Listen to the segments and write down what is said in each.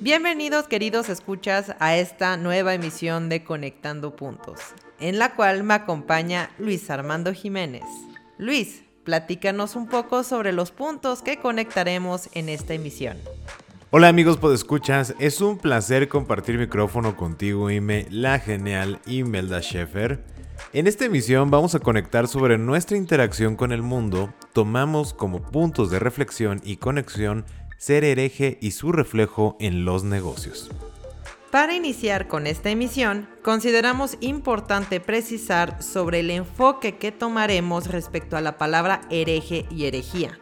Bienvenidos queridos escuchas a esta nueva emisión de Conectando Puntos, en la cual me acompaña Luis Armando Jiménez. Luis, platícanos un poco sobre los puntos que conectaremos en esta emisión. Hola amigos podescuchas, es un placer compartir micrófono contigo Ime, la genial Imelda Schaeffer. En esta emisión vamos a conectar sobre nuestra interacción con el mundo, tomamos como puntos de reflexión y conexión ser hereje y su reflejo en los negocios. Para iniciar con esta emisión, consideramos importante precisar sobre el enfoque que tomaremos respecto a la palabra hereje y herejía,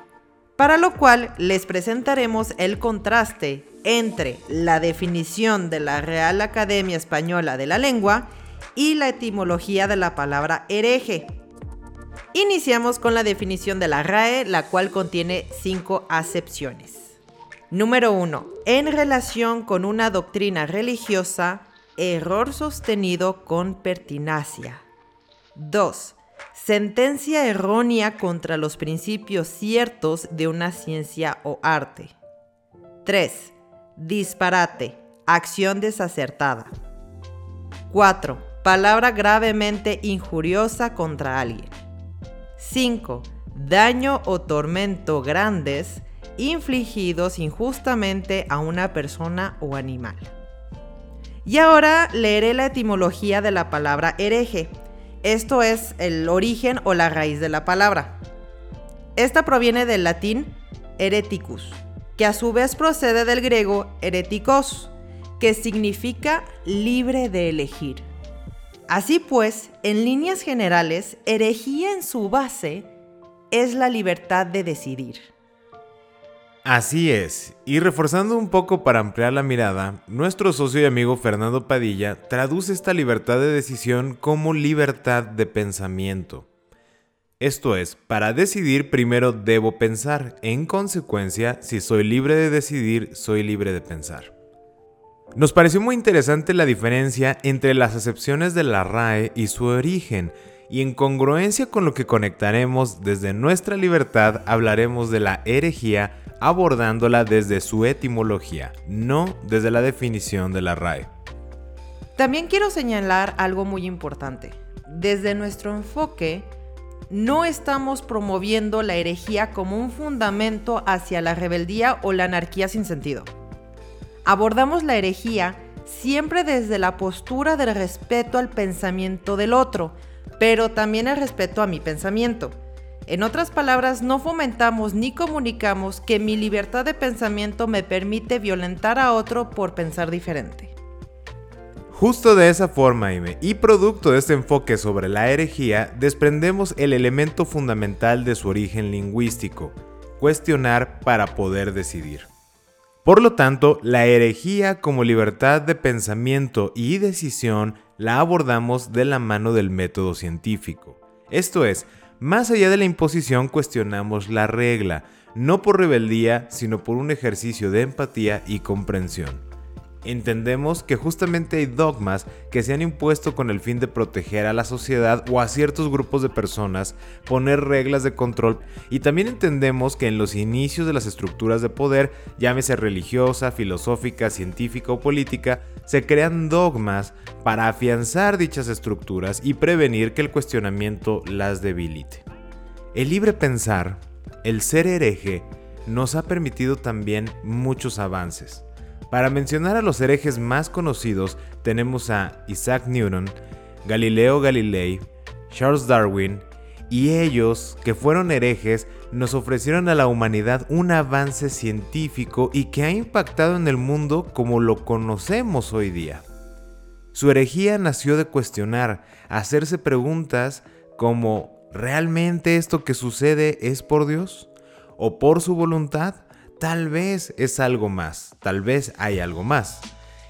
para lo cual les presentaremos el contraste entre la definición de la Real Academia Española de la Lengua y la etimología de la palabra hereje. Iniciamos con la definición de la RAE, la cual contiene cinco acepciones. Número 1. En relación con una doctrina religiosa, error sostenido con pertinacia. 2. Sentencia errónea contra los principios ciertos de una ciencia o arte. 3. Disparate, acción desacertada. 4. Palabra gravemente injuriosa contra alguien. 5. Daño o tormento grandes infligidos injustamente a una persona o animal. Y ahora leeré la etimología de la palabra hereje. Esto es el origen o la raíz de la palabra. Esta proviene del latín hereticus, que a su vez procede del griego heretikos, que significa libre de elegir. Así pues, en líneas generales, herejía en su base es la libertad de decidir. Así es, y reforzando un poco para ampliar la mirada, nuestro socio y amigo Fernando Padilla traduce esta libertad de decisión como libertad de pensamiento. Esto es, para decidir primero debo pensar, en consecuencia, si soy libre de decidir, soy libre de pensar. Nos pareció muy interesante la diferencia entre las acepciones de la RAE y su origen, y en congruencia con lo que conectaremos desde nuestra libertad hablaremos de la herejía abordándola desde su etimología, no desde la definición de la RAE. También quiero señalar algo muy importante. Desde nuestro enfoque, no estamos promoviendo la herejía como un fundamento hacia la rebeldía o la anarquía sin sentido. Abordamos la herejía siempre desde la postura del respeto al pensamiento del otro, pero también el respeto a mi pensamiento. En otras palabras, no fomentamos ni comunicamos que mi libertad de pensamiento me permite violentar a otro por pensar diferente. Justo de esa forma, y producto de este enfoque sobre la herejía, desprendemos el elemento fundamental de su origen lingüístico, cuestionar para poder decidir. Por lo tanto, la herejía como libertad de pensamiento y decisión la abordamos de la mano del método científico. Esto es, más allá de la imposición cuestionamos la regla, no por rebeldía, sino por un ejercicio de empatía y comprensión. Entendemos que justamente hay dogmas que se han impuesto con el fin de proteger a la sociedad o a ciertos grupos de personas, poner reglas de control y también entendemos que en los inicios de las estructuras de poder, llámese religiosa, filosófica, científica o política, se crean dogmas para afianzar dichas estructuras y prevenir que el cuestionamiento las debilite. El libre pensar, el ser hereje, nos ha permitido también muchos avances. Para mencionar a los herejes más conocidos tenemos a Isaac Newton, Galileo Galilei, Charles Darwin, y ellos, que fueron herejes, nos ofrecieron a la humanidad un avance científico y que ha impactado en el mundo como lo conocemos hoy día. Su herejía nació de cuestionar, hacerse preguntas como ¿realmente esto que sucede es por Dios? ¿O por su voluntad? Tal vez es algo más, tal vez hay algo más.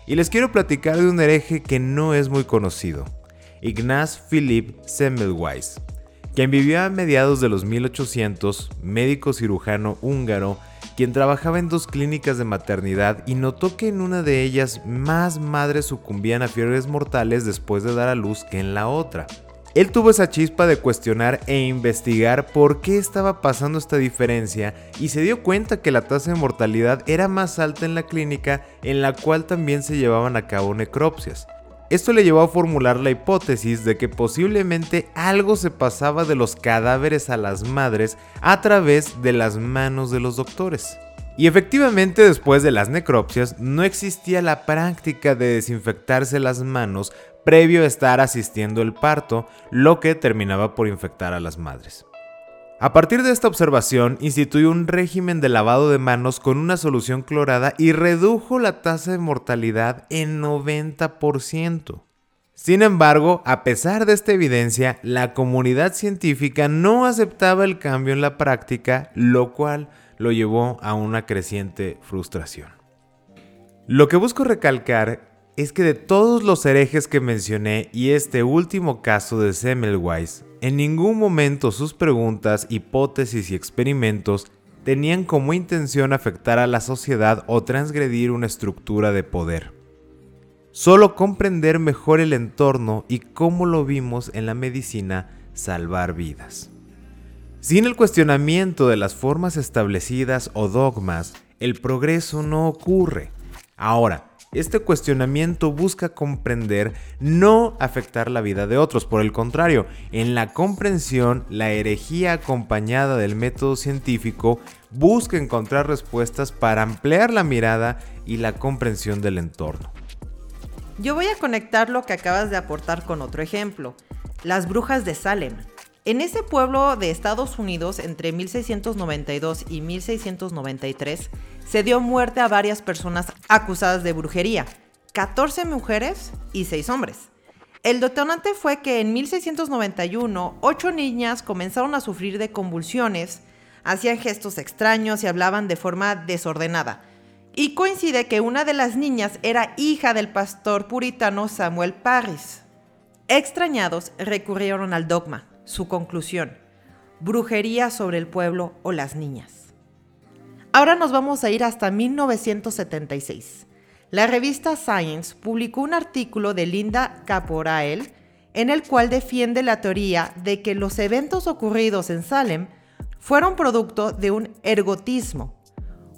Y les quiero platicar de un hereje que no es muy conocido, Ignaz Philipp Semmelweis, quien vivió a mediados de los 1800, médico cirujano húngaro, quien trabajaba en dos clínicas de maternidad y notó que en una de ellas más madres sucumbían a fiebres mortales después de dar a luz que en la otra. Él tuvo esa chispa de cuestionar e investigar por qué estaba pasando esta diferencia y se dio cuenta que la tasa de mortalidad era más alta en la clínica en la cual también se llevaban a cabo necropsias. Esto le llevó a formular la hipótesis de que posiblemente algo se pasaba de los cadáveres a las madres a través de las manos de los doctores. Y efectivamente después de las necropsias no existía la práctica de desinfectarse las manos previo a estar asistiendo el parto, lo que terminaba por infectar a las madres. A partir de esta observación, instituyó un régimen de lavado de manos con una solución clorada y redujo la tasa de mortalidad en 90%. Sin embargo, a pesar de esta evidencia, la comunidad científica no aceptaba el cambio en la práctica, lo cual lo llevó a una creciente frustración. Lo que busco recalcar es que de todos los herejes que mencioné y este último caso de Semmelweis, en ningún momento sus preguntas, hipótesis y experimentos tenían como intención afectar a la sociedad o transgredir una estructura de poder. Solo comprender mejor el entorno y cómo lo vimos en la medicina salvar vidas. Sin el cuestionamiento de las formas establecidas o dogmas, el progreso no ocurre. Ahora, este cuestionamiento busca comprender, no afectar la vida de otros. Por el contrario, en la comprensión, la herejía acompañada del método científico busca encontrar respuestas para ampliar la mirada y la comprensión del entorno. Yo voy a conectar lo que acabas de aportar con otro ejemplo, las brujas de Salem. En ese pueblo de Estados Unidos, entre 1692 y 1693, se dio muerte a varias personas acusadas de brujería, 14 mujeres y 6 hombres. El detonante fue que en 1691, 8 niñas comenzaron a sufrir de convulsiones, hacían gestos extraños y hablaban de forma desordenada. Y coincide que una de las niñas era hija del pastor puritano Samuel Parris. Extrañados recurrieron al dogma su conclusión, brujería sobre el pueblo o las niñas. Ahora nos vamos a ir hasta 1976. La revista Science publicó un artículo de Linda Caporael en el cual defiende la teoría de que los eventos ocurridos en Salem fueron producto de un ergotismo,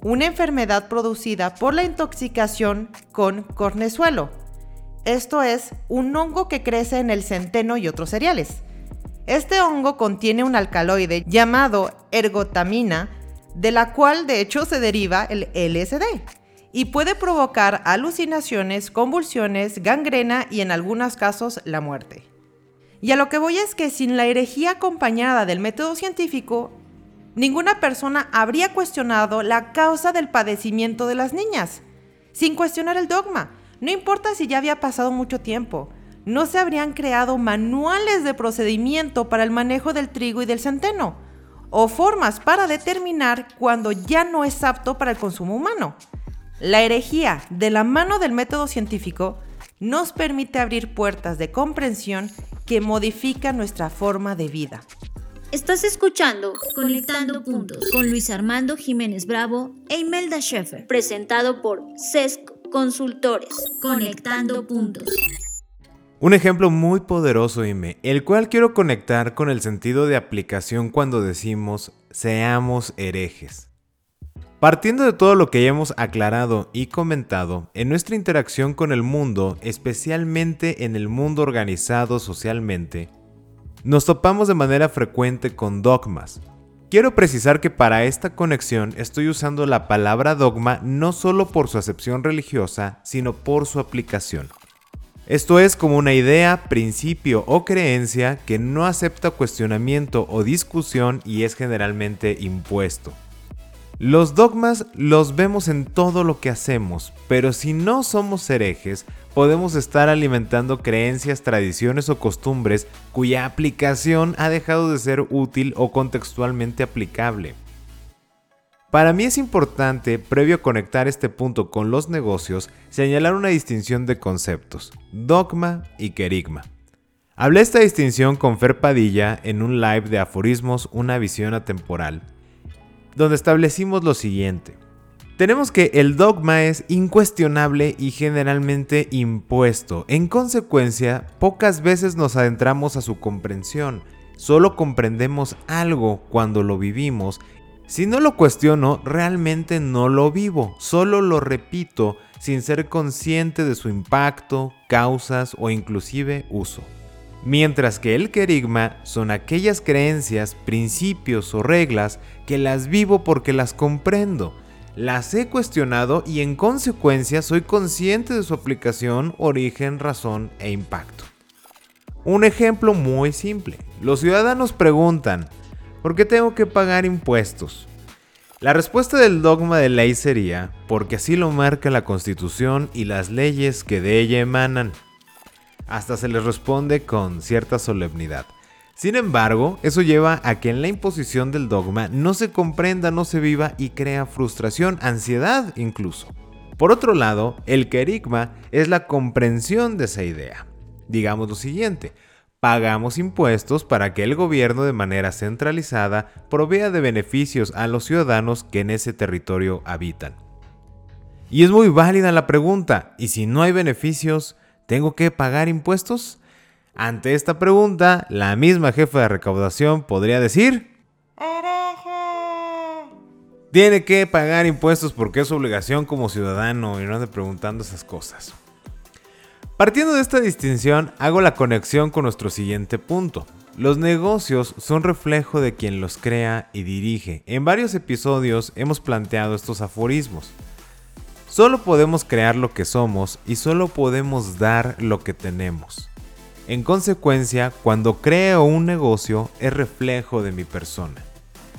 una enfermedad producida por la intoxicación con cornezuelo. Esto es un hongo que crece en el centeno y otros cereales. Este hongo contiene un alcaloide llamado ergotamina, de la cual de hecho se deriva el LSD, y puede provocar alucinaciones, convulsiones, gangrena y en algunos casos la muerte. Y a lo que voy es que sin la herejía acompañada del método científico, ninguna persona habría cuestionado la causa del padecimiento de las niñas, sin cuestionar el dogma. No importa si ya había pasado mucho tiempo, no se habrían creado manuales de procedimiento para el manejo del trigo y del centeno, o formas para determinar cuando ya no es apto para el consumo humano. La herejía, de la mano del método científico, nos permite abrir puertas de comprensión que modifican nuestra forma de vida. Estás escuchando Conectando Puntos con Luis Armando Jiménez Bravo e Imelda Schaeffer, presentado por CESC Consultores. Conectando Puntos. Un ejemplo muy poderoso, Ime, el cual quiero conectar con el sentido de aplicación cuando decimos seamos herejes. Partiendo de todo lo que ya hemos aclarado y comentado, en nuestra interacción con el mundo, especialmente en el mundo organizado socialmente, nos topamos de manera frecuente con dogmas. Quiero precisar que para esta conexión estoy usando la palabra dogma no solo por su acepción religiosa, sino por su aplicación. Esto es como una idea, principio o creencia que no acepta cuestionamiento o discusión y es generalmente impuesto. Los dogmas los vemos en todo lo que hacemos, pero si no somos herejes, podemos estar alimentando creencias, tradiciones o costumbres cuya aplicación ha dejado de ser útil o contextualmente aplicable. Para mí es importante, previo a conectar este punto con los negocios, señalar una distinción de conceptos, dogma y querigma. Hablé esta distinción con Fer Padilla en un live de aforismos Una visión atemporal, donde establecimos lo siguiente. Tenemos que el dogma es incuestionable y generalmente impuesto. En consecuencia, pocas veces nos adentramos a su comprensión. Solo comprendemos algo cuando lo vivimos si no lo cuestiono, realmente no lo vivo, solo lo repito sin ser consciente de su impacto, causas o inclusive uso. Mientras que el querigma son aquellas creencias, principios o reglas que las vivo porque las comprendo, las he cuestionado y en consecuencia soy consciente de su aplicación, origen, razón e impacto. Un ejemplo muy simple. Los ciudadanos preguntan, ¿Por qué tengo que pagar impuestos? La respuesta del dogma de ley sería porque así lo marca la Constitución y las leyes que de ella emanan. Hasta se les responde con cierta solemnidad. Sin embargo, eso lleva a que en la imposición del dogma no se comprenda, no se viva y crea frustración, ansiedad incluso. Por otro lado, el querigma es la comprensión de esa idea. Digamos lo siguiente, Pagamos impuestos para que el gobierno de manera centralizada provea de beneficios a los ciudadanos que en ese territorio habitan. Y es muy válida la pregunta, ¿y si no hay beneficios, tengo que pagar impuestos? Ante esta pregunta, la misma jefa de recaudación podría decir... Tiene que pagar impuestos porque es su obligación como ciudadano y no ande preguntando esas cosas. Partiendo de esta distinción, hago la conexión con nuestro siguiente punto. Los negocios son reflejo de quien los crea y dirige. En varios episodios hemos planteado estos aforismos. Solo podemos crear lo que somos y solo podemos dar lo que tenemos. En consecuencia, cuando creo un negocio es reflejo de mi persona.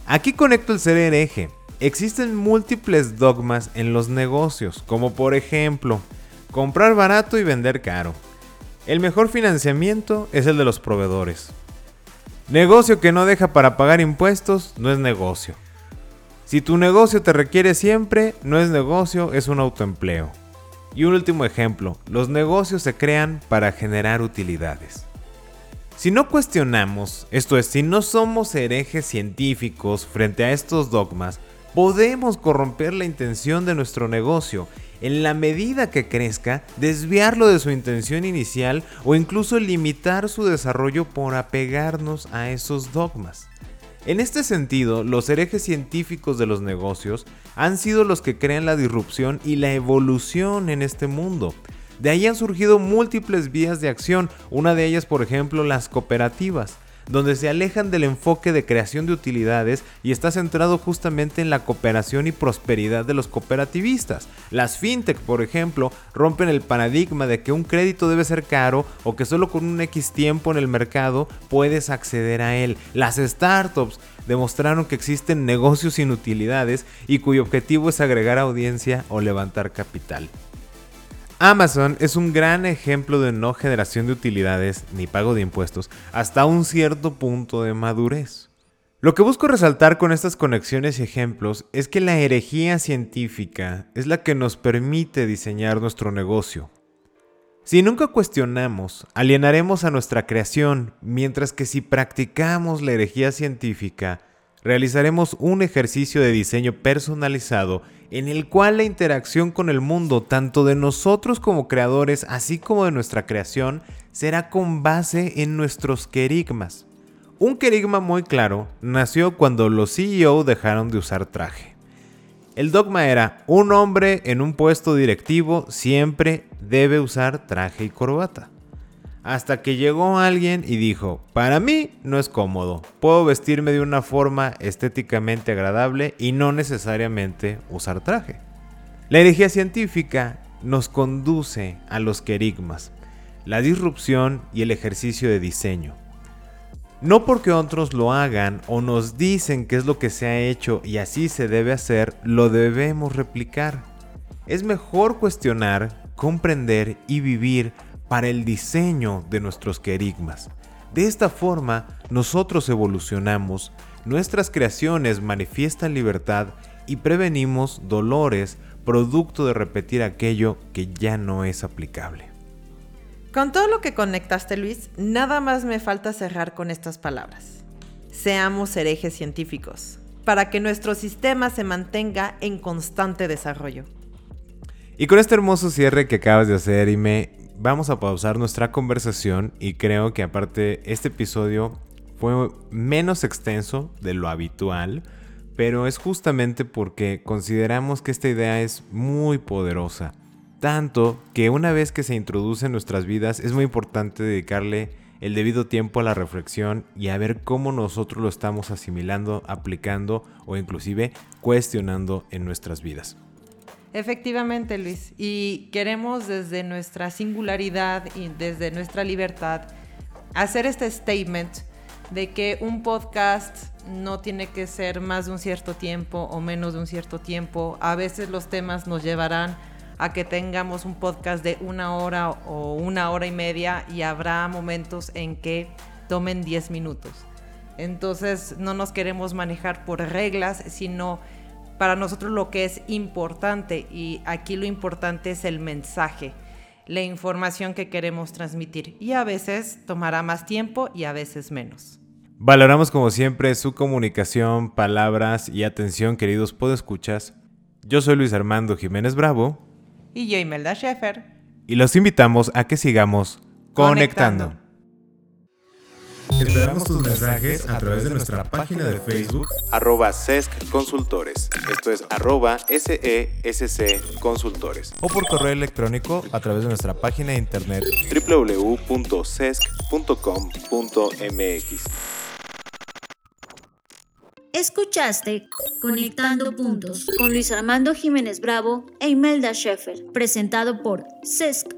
Aquí conecto el ser hereje. Existen múltiples dogmas en los negocios, como por ejemplo, Comprar barato y vender caro. El mejor financiamiento es el de los proveedores. Negocio que no deja para pagar impuestos no es negocio. Si tu negocio te requiere siempre, no es negocio, es un autoempleo. Y un último ejemplo, los negocios se crean para generar utilidades. Si no cuestionamos, esto es, si no somos herejes científicos frente a estos dogmas, podemos corromper la intención de nuestro negocio en la medida que crezca, desviarlo de su intención inicial o incluso limitar su desarrollo por apegarnos a esos dogmas. En este sentido, los herejes científicos de los negocios han sido los que crean la disrupción y la evolución en este mundo. De ahí han surgido múltiples vías de acción, una de ellas por ejemplo las cooperativas donde se alejan del enfoque de creación de utilidades y está centrado justamente en la cooperación y prosperidad de los cooperativistas. Las fintech, por ejemplo, rompen el paradigma de que un crédito debe ser caro o que solo con un X tiempo en el mercado puedes acceder a él. Las startups demostraron que existen negocios sin utilidades y cuyo objetivo es agregar audiencia o levantar capital. Amazon es un gran ejemplo de no generación de utilidades ni pago de impuestos hasta un cierto punto de madurez. Lo que busco resaltar con estas conexiones y ejemplos es que la herejía científica es la que nos permite diseñar nuestro negocio. Si nunca cuestionamos, alienaremos a nuestra creación, mientras que si practicamos la herejía científica, realizaremos un ejercicio de diseño personalizado en el cual la interacción con el mundo, tanto de nosotros como creadores, así como de nuestra creación, será con base en nuestros querigmas. Un querigma muy claro nació cuando los CEO dejaron de usar traje. El dogma era, un hombre en un puesto directivo siempre debe usar traje y corbata. Hasta que llegó alguien y dijo, para mí no es cómodo, puedo vestirme de una forma estéticamente agradable y no necesariamente usar traje. La herejía científica nos conduce a los querigmas, la disrupción y el ejercicio de diseño. No porque otros lo hagan o nos dicen que es lo que se ha hecho y así se debe hacer, lo debemos replicar. Es mejor cuestionar comprender y vivir para el diseño de nuestros querigmas. De esta forma, nosotros evolucionamos, nuestras creaciones manifiestan libertad y prevenimos dolores producto de repetir aquello que ya no es aplicable. Con todo lo que conectaste, Luis, nada más me falta cerrar con estas palabras. Seamos herejes científicos, para que nuestro sistema se mantenga en constante desarrollo. Y con este hermoso cierre que acabas de hacer, Ime, vamos a pausar nuestra conversación y creo que aparte este episodio fue menos extenso de lo habitual, pero es justamente porque consideramos que esta idea es muy poderosa. Tanto que una vez que se introduce en nuestras vidas es muy importante dedicarle el debido tiempo a la reflexión y a ver cómo nosotros lo estamos asimilando, aplicando o inclusive cuestionando en nuestras vidas. Efectivamente, Luis. Y queremos desde nuestra singularidad y desde nuestra libertad hacer este statement de que un podcast no tiene que ser más de un cierto tiempo o menos de un cierto tiempo. A veces los temas nos llevarán a que tengamos un podcast de una hora o una hora y media y habrá momentos en que tomen 10 minutos. Entonces no nos queremos manejar por reglas, sino para nosotros lo que es importante y aquí lo importante es el mensaje, la información que queremos transmitir y a veces tomará más tiempo y a veces menos. Valoramos como siempre su comunicación, palabras y atención, queridos podescuchas. Yo soy Luis Armando Jiménez Bravo. Y yo, Imelda Schaefer. Y los invitamos a que sigamos conectando. Esperamos tus mensajes a través de nuestra página de Facebook, arroba SESC Consultores. Esto es arroba SESC Consultores. O por correo electrónico a través de nuestra página de internet www.sesc.com.mx. Escuchaste Conectando Puntos con Luis Armando Jiménez Bravo e Imelda Sheffer, presentado por CESC